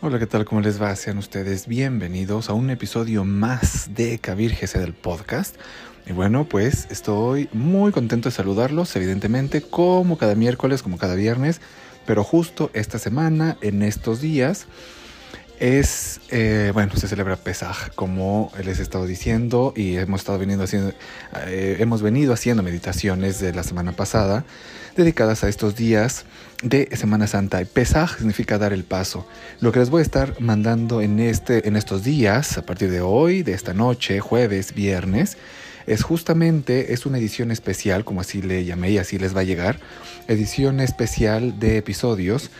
Hola, ¿qué tal? ¿Cómo les va? Sean ustedes bienvenidos a un episodio más de Cabírgese del podcast. Y bueno, pues estoy muy contento de saludarlos, evidentemente, como cada miércoles, como cada viernes, pero justo esta semana, en estos días, es, eh, bueno, se celebra Pesaj, como les he estado diciendo, y hemos estado veniendo haciendo, eh, hemos venido haciendo meditaciones de la semana pasada dedicadas a estos días de Semana Santa. Y Pesaj significa dar el paso. Lo que les voy a estar mandando en, este, en estos días, a partir de hoy, de esta noche, jueves, viernes, es justamente, es una edición especial, como así le llamé y así les va a llegar, edición especial de episodios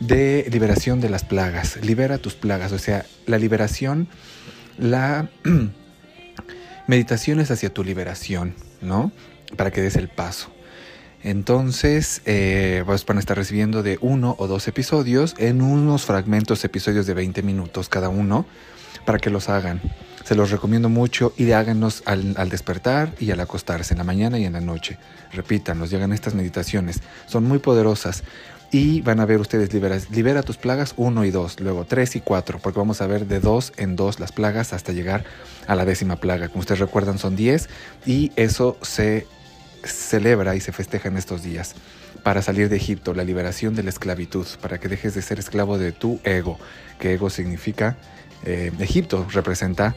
de liberación de las plagas. Libera tus plagas, o sea, la liberación, la meditación es hacia tu liberación, ¿no? Para que des el paso. Entonces, eh, van a estar recibiendo de uno o dos episodios en unos fragmentos, episodios de 20 minutos cada uno, para que los hagan. Se los recomiendo mucho y háganos al, al, despertar y al acostarse, en la mañana y en la noche. Repítanlos, llegan estas meditaciones. Son muy poderosas. Y van a ver ustedes, libera, tus plagas 1 y 2, luego 3 y 4, porque vamos a ver de 2 en 2 las plagas hasta llegar a la décima plaga. Como ustedes recuerdan son 10 y eso se celebra y se festeja en estos días para salir de Egipto, la liberación de la esclavitud, para que dejes de ser esclavo de tu ego, que ego significa, eh, Egipto representa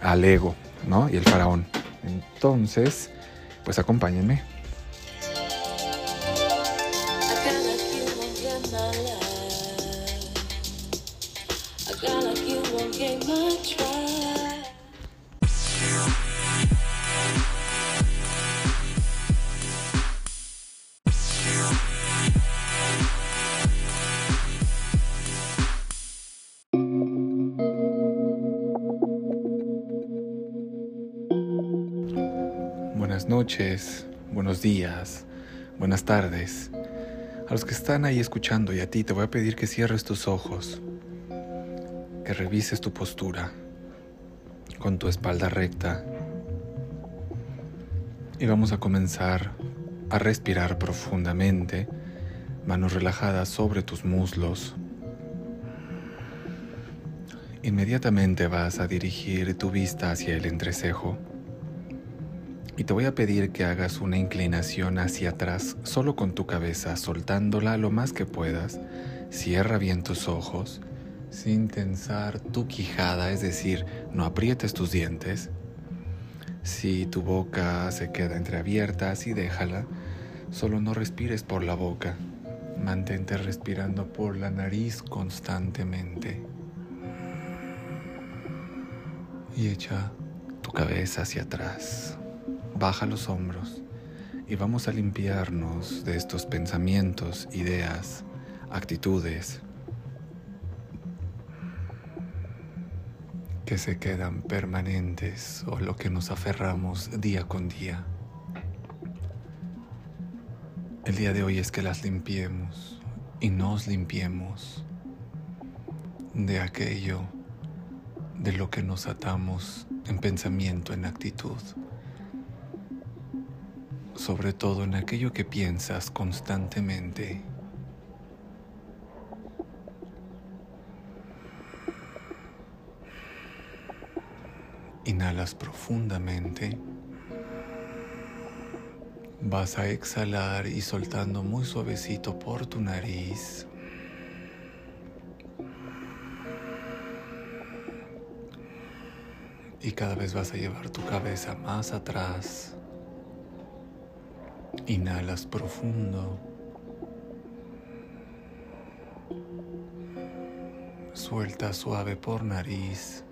al ego, ¿no? Y el faraón. Entonces, pues acompáñenme. Buenas tardes. A los que están ahí escuchando y a ti te voy a pedir que cierres tus ojos, que revises tu postura con tu espalda recta y vamos a comenzar a respirar profundamente, manos relajadas sobre tus muslos. Inmediatamente vas a dirigir tu vista hacia el entrecejo. Y te voy a pedir que hagas una inclinación hacia atrás solo con tu cabeza, soltándola lo más que puedas. Cierra bien tus ojos, sin tensar tu quijada, es decir, no aprietes tus dientes. Si tu boca se queda entreabierta, así déjala. Solo no respires por la boca. Mantente respirando por la nariz constantemente. Y echa tu cabeza hacia atrás. Baja los hombros y vamos a limpiarnos de estos pensamientos, ideas, actitudes que se quedan permanentes o lo que nos aferramos día con día. El día de hoy es que las limpiemos y nos limpiemos de aquello de lo que nos atamos en pensamiento, en actitud sobre todo en aquello que piensas constantemente. Inhalas profundamente. Vas a exhalar y soltando muy suavecito por tu nariz. Y cada vez vas a llevar tu cabeza más atrás. Inhalas profundo. Suelta suave por nariz.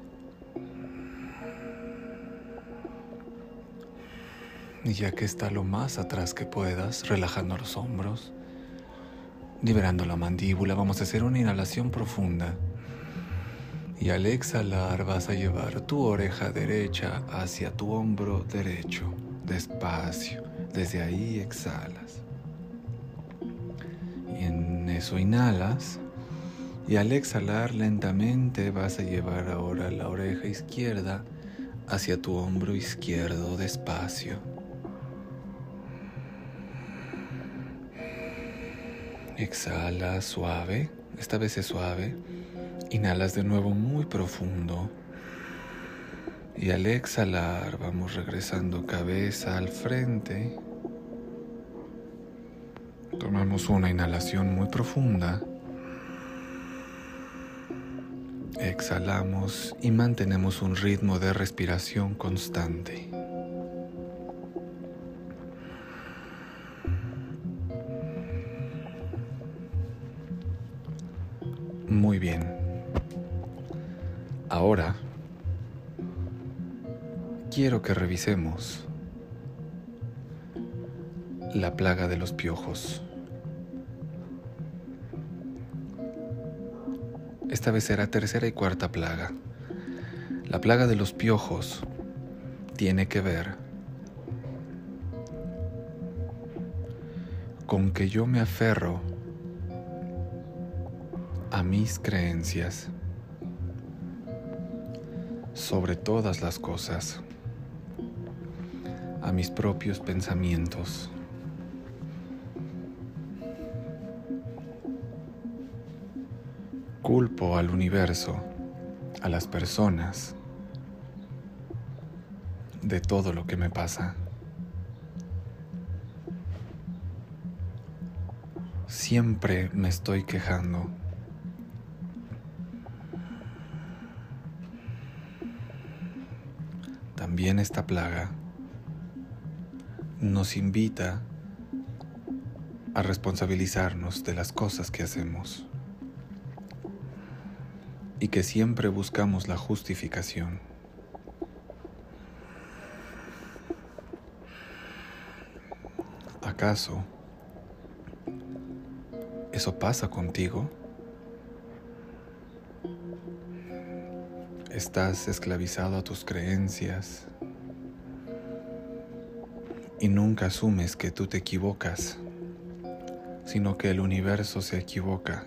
Y ya que está lo más atrás que puedas, relajando los hombros, liberando la mandíbula, vamos a hacer una inhalación profunda. Y al exhalar vas a llevar tu oreja derecha hacia tu hombro derecho, despacio. Desde ahí exhalas. Y en eso inhalas. Y al exhalar lentamente vas a llevar ahora la oreja izquierda hacia tu hombro izquierdo despacio. Exhala suave, esta vez es suave. Inhalas de nuevo muy profundo. Y al exhalar vamos regresando cabeza al frente. Tomamos una inhalación muy profunda. Exhalamos y mantenemos un ritmo de respiración constante. Muy bien. Ahora quiero que revisemos la plaga de los piojos. Esta vez será tercera y cuarta plaga. La plaga de los piojos tiene que ver con que yo me aferro a mis creencias sobre todas las cosas, mis propios pensamientos. Culpo al universo, a las personas, de todo lo que me pasa. Siempre me estoy quejando. También esta plaga nos invita a responsabilizarnos de las cosas que hacemos y que siempre buscamos la justificación. ¿Acaso eso pasa contigo? Estás esclavizado a tus creencias y nunca asumes que tú te equivocas, sino que el universo se equivoca.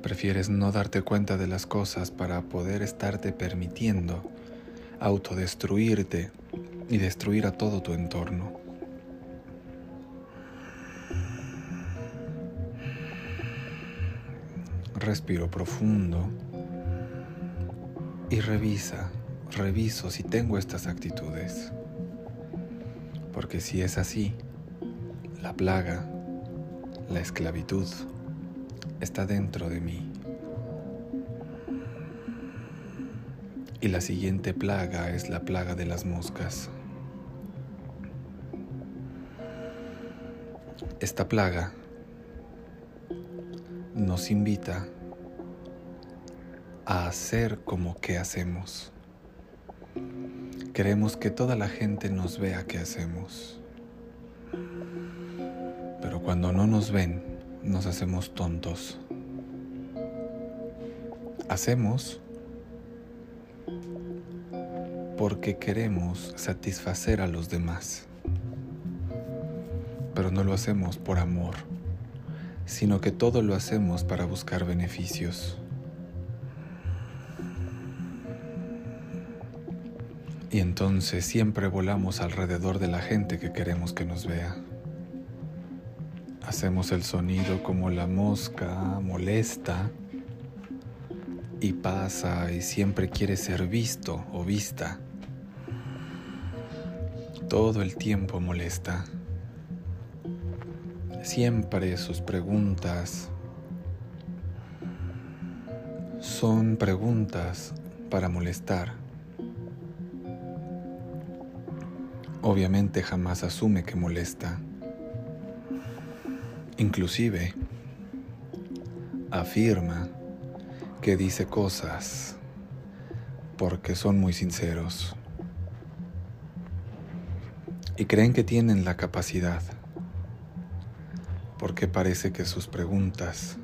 Prefieres no darte cuenta de las cosas para poder estarte permitiendo autodestruirte y destruir a todo tu entorno. Respiro profundo y revisa, reviso si tengo estas actitudes. Porque si es así, la plaga, la esclavitud, está dentro de mí. Y la siguiente plaga es la plaga de las moscas. Esta plaga nos invita a hacer como que hacemos. Queremos que toda la gente nos vea que hacemos. Pero cuando no nos ven, nos hacemos tontos. Hacemos porque queremos satisfacer a los demás, pero no lo hacemos por amor, sino que todo lo hacemos para buscar beneficios. Y entonces siempre volamos alrededor de la gente que queremos que nos vea. Hacemos el sonido como la mosca molesta y pasa y siempre quiere ser visto o vista. Todo el tiempo molesta. Siempre sus preguntas son preguntas para molestar. Obviamente jamás asume que molesta. Inclusive afirma que dice cosas porque son muy sinceros y creen que tienen la capacidad porque parece que sus preguntas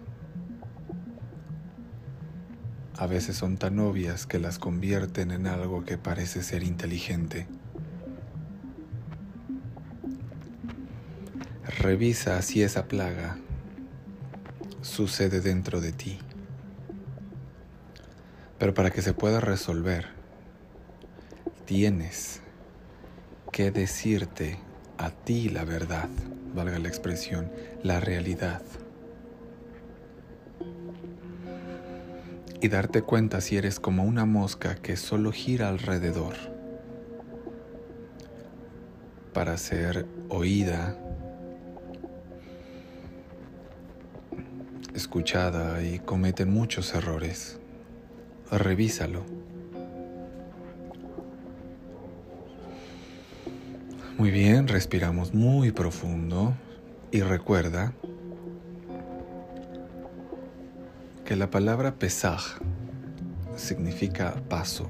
a veces son tan obvias que las convierten en algo que parece ser inteligente. Revisa si esa plaga sucede dentro de ti. Pero para que se pueda resolver, tienes que decirte a ti la verdad, valga la expresión, la realidad. Y darte cuenta si eres como una mosca que solo gira alrededor para ser oída, escuchada y cometen muchos errores. Revísalo. Muy bien, respiramos muy profundo y recuerda que la palabra pesaj significa paso.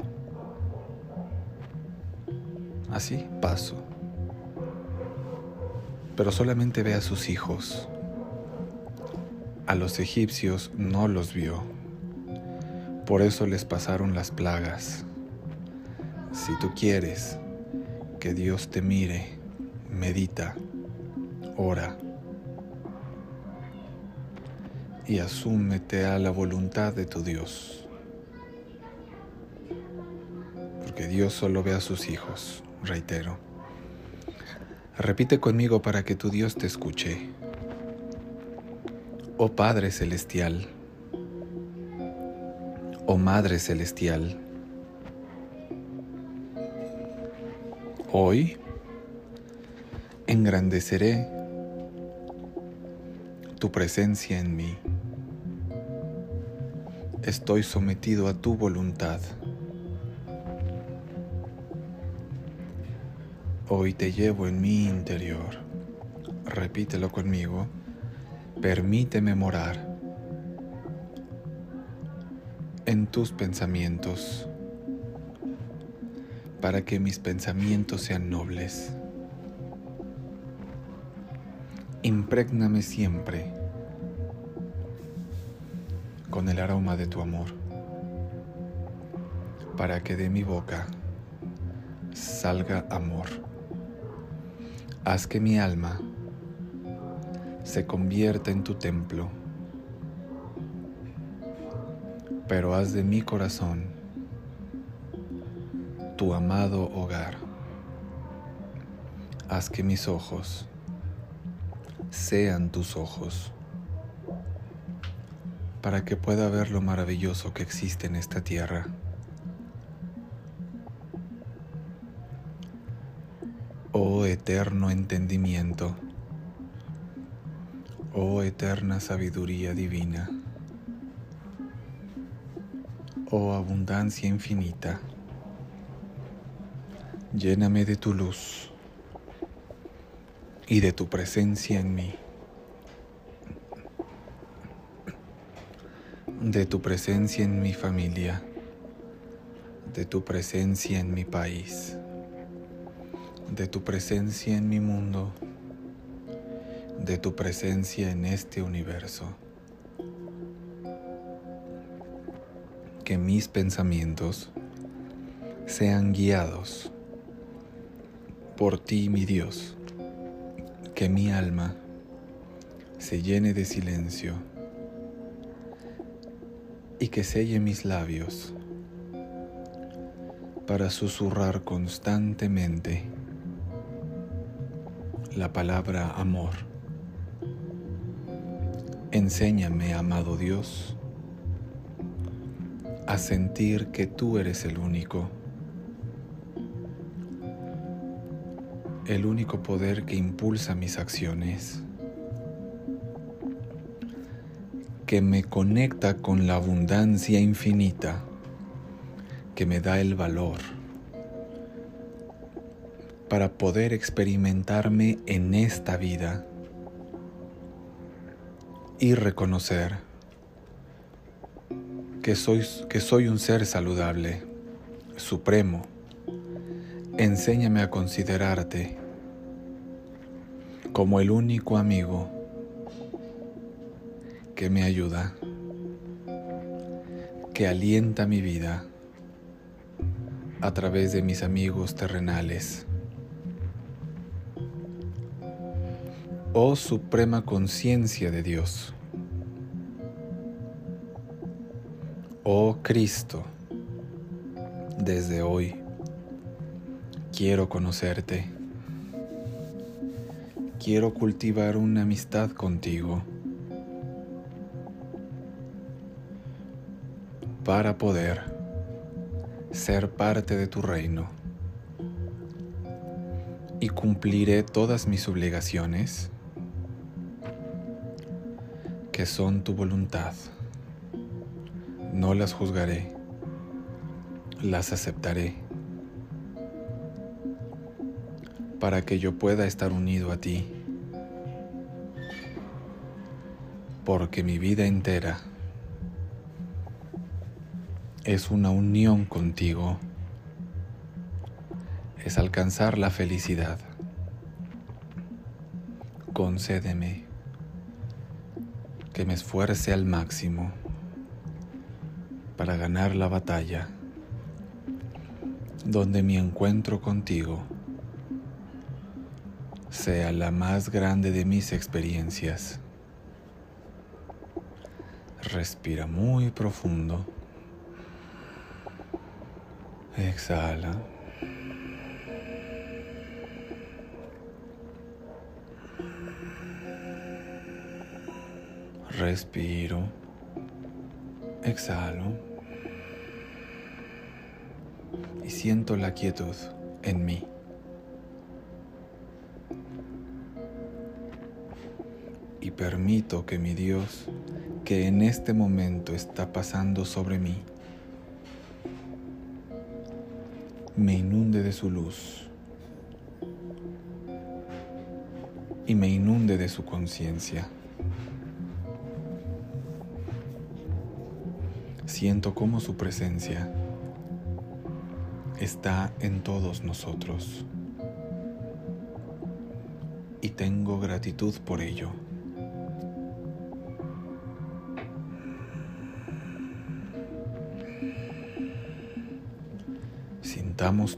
Así, paso. Pero solamente ve a sus hijos. A los egipcios no los vio. Por eso les pasaron las plagas. Si tú quieres, que Dios te mire, medita, ora y asúmete a la voluntad de tu Dios. Porque Dios solo ve a sus hijos, reitero. Repite conmigo para que tu Dios te escuche. Oh Padre Celestial, oh Madre Celestial, Hoy engrandeceré tu presencia en mí. Estoy sometido a tu voluntad. Hoy te llevo en mi interior. Repítelo conmigo. Permíteme morar en tus pensamientos para que mis pensamientos sean nobles. Imprégname siempre con el aroma de tu amor, para que de mi boca salga amor. Haz que mi alma se convierta en tu templo, pero haz de mi corazón tu amado hogar. Haz que mis ojos sean tus ojos, para que pueda ver lo maravilloso que existe en esta tierra. Oh eterno entendimiento, oh eterna sabiduría divina, oh abundancia infinita. Lléname de tu luz y de tu presencia en mí. De tu presencia en mi familia. De tu presencia en mi país. De tu presencia en mi mundo. De tu presencia en este universo. Que mis pensamientos sean guiados por ti, mi Dios, que mi alma se llene de silencio y que selle mis labios para susurrar constantemente la palabra amor. Enséñame, amado Dios, a sentir que tú eres el único el único poder que impulsa mis acciones, que me conecta con la abundancia infinita, que me da el valor para poder experimentarme en esta vida y reconocer que soy, que soy un ser saludable, supremo, Enséñame a considerarte como el único amigo que me ayuda, que alienta mi vida a través de mis amigos terrenales. Oh Suprema Conciencia de Dios, Oh Cristo, desde hoy quiero conocerte. Quiero cultivar una amistad contigo para poder ser parte de tu reino y cumpliré todas mis obligaciones que son tu voluntad. No las juzgaré, las aceptaré para que yo pueda estar unido a ti, porque mi vida entera es una unión contigo, es alcanzar la felicidad. Concédeme que me esfuerce al máximo para ganar la batalla, donde mi encuentro contigo sea la más grande de mis experiencias. Respira muy profundo. Exhala. Respiro. Exhalo. Y siento la quietud en mí. Permito que mi Dios, que en este momento está pasando sobre mí, me inunde de su luz y me inunde de su conciencia. Siento como su presencia está en todos nosotros y tengo gratitud por ello.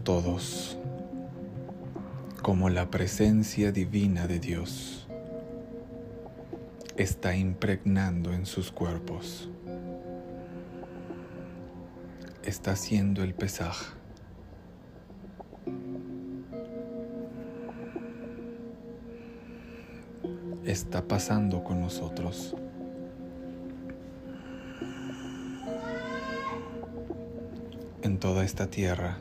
Todos como la presencia divina de Dios está impregnando en sus cuerpos. Está haciendo el pesaje. Está pasando con nosotros. En toda esta tierra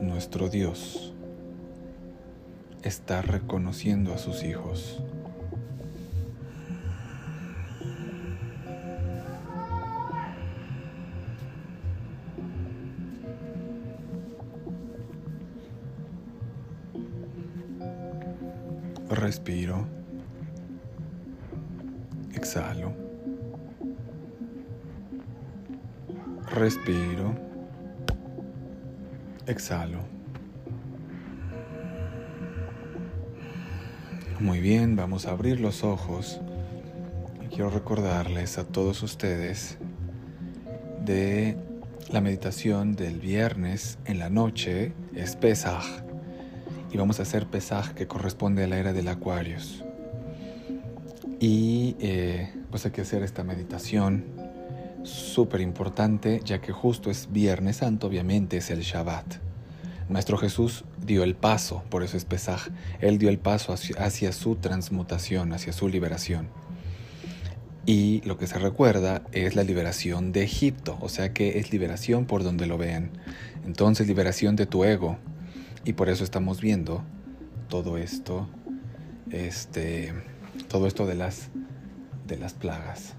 nuestro Dios está reconociendo a sus hijos. Respiro. Exhalo. Respiro. Exhalo. Muy bien, vamos a abrir los ojos. Quiero recordarles a todos ustedes de la meditación del viernes en la noche, es Pesaj. Y vamos a hacer Pesaj que corresponde a la era del Acuarios. Y eh, pues hay que hacer esta meditación súper importante, ya que justo es Viernes Santo, obviamente es el Shabbat. Nuestro Jesús dio el paso, por eso es Pesaj, Él dio el paso hacia, su transmutación, hacia su liberación. Y lo que se recuerda es la liberación de Egipto, o sea que es liberación por donde lo vean. Entonces liberación de tu ego. Y por eso estamos viendo todo esto, este, todo esto de las, de las plagas.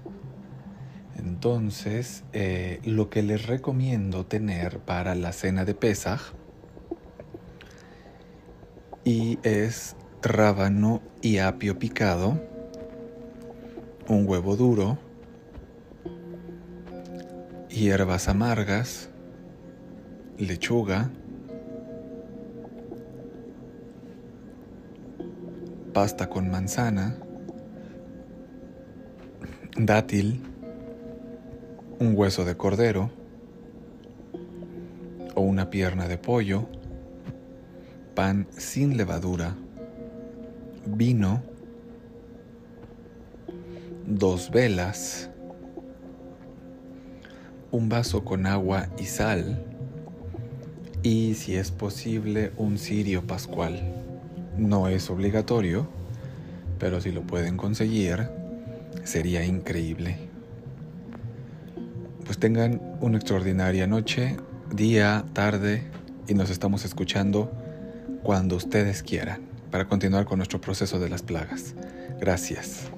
Entonces, eh, lo que les recomiendo tener para la cena de Pesaj y es rábano y apio picado, un huevo duro, hierbas amargas, lechuga, pasta con manzana, dátil, un hueso de cordero o una pierna de pollo, pan sin levadura, vino, dos velas, un vaso con agua y sal y si es posible un cirio pascual. No es obligatorio, pero si lo pueden conseguir, sería increíble. Tengan una extraordinaria noche, día, tarde y nos estamos escuchando cuando ustedes quieran para continuar con nuestro proceso de las plagas. Gracias.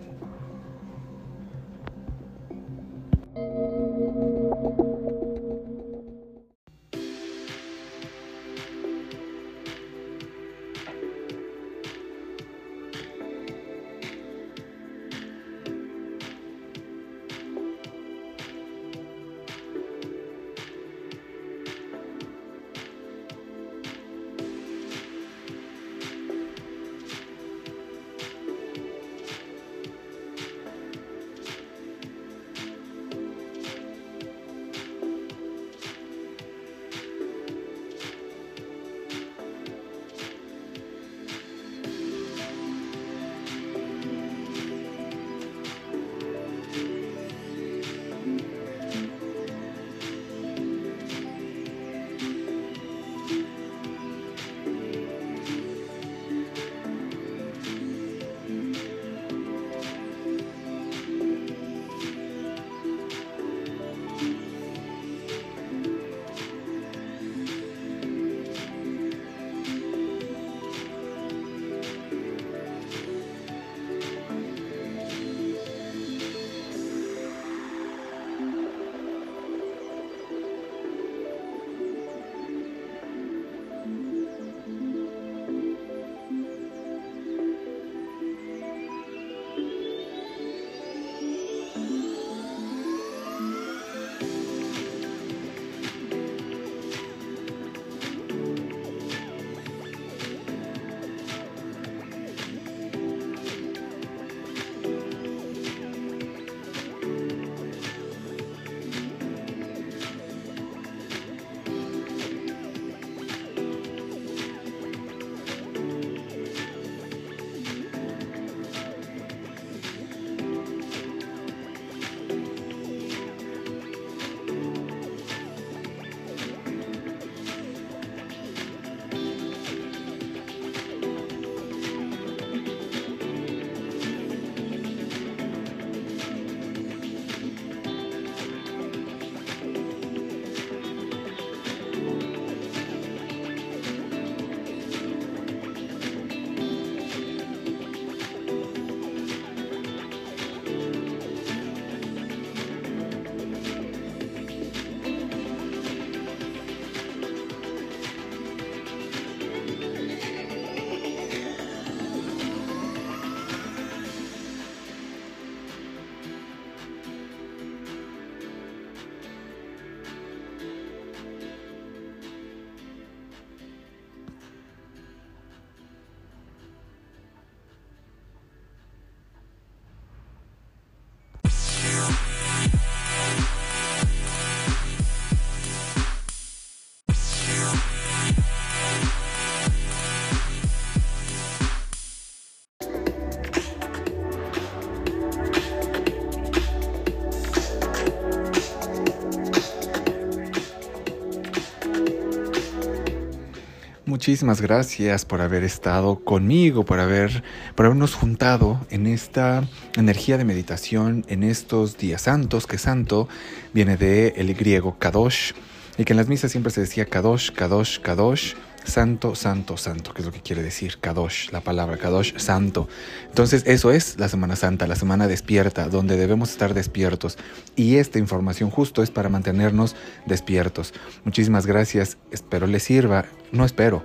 Muchísimas gracias por haber estado conmigo, por haber por habernos juntado en esta energía de meditación en estos días santos, que santo viene de el griego kadosh y que en las misas siempre se decía kadosh, kadosh, kadosh santo, santo, santo, que es lo que quiere decir Kadosh, la palabra Kadosh, santo. Entonces eso es la Semana Santa, la semana despierta, donde debemos estar despiertos. Y esta información justo es para mantenernos despiertos. Muchísimas gracias, espero les sirva, no espero,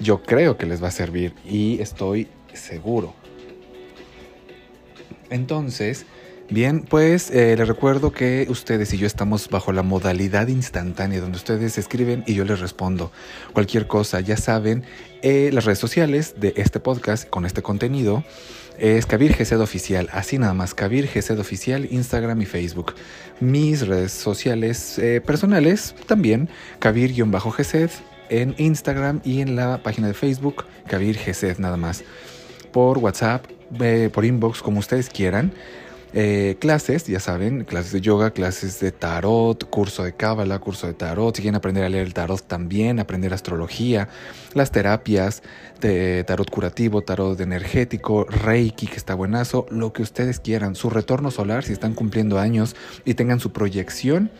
yo creo que les va a servir y estoy seguro. Entonces, Bien, pues eh, les recuerdo que ustedes y yo estamos bajo la modalidad instantánea, donde ustedes escriben y yo les respondo. Cualquier cosa, ya saben, eh, las redes sociales de este podcast con este contenido es Kabir Gesed Oficial, así nada más, Kabir Gesed Oficial, Instagram y Facebook. Mis redes sociales eh, personales también, Kabir-Gesed en Instagram y en la página de Facebook, Kabir Gesed nada más. Por WhatsApp, por inbox, como ustedes quieran. Eh, clases, ya saben, clases de yoga, clases de tarot, curso de cábala, curso de tarot. Si quieren aprender a leer el tarot también, aprender astrología, las terapias de tarot curativo, tarot energético, reiki, que está buenazo, lo que ustedes quieran. Su retorno solar, si están cumpliendo años y tengan su proyección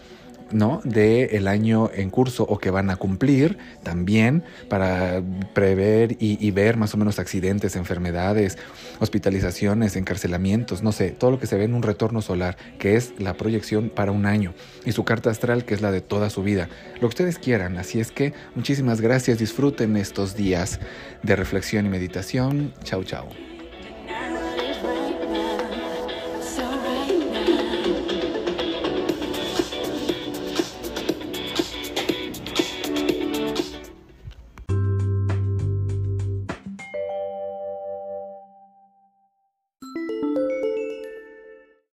¿no? de el año en curso o que van a cumplir también para prever y, ver más o menos accidentes, enfermedades, hospitalizaciones, encarcelamientos, no sé, todo lo que se ve en un retorno solar, que es la proyección para un año, y su carta astral, que es la de toda su vida. Lo que ustedes quieran, así es que muchísimas gracias, disfruten estos días de reflexión y meditación. Chau, chau.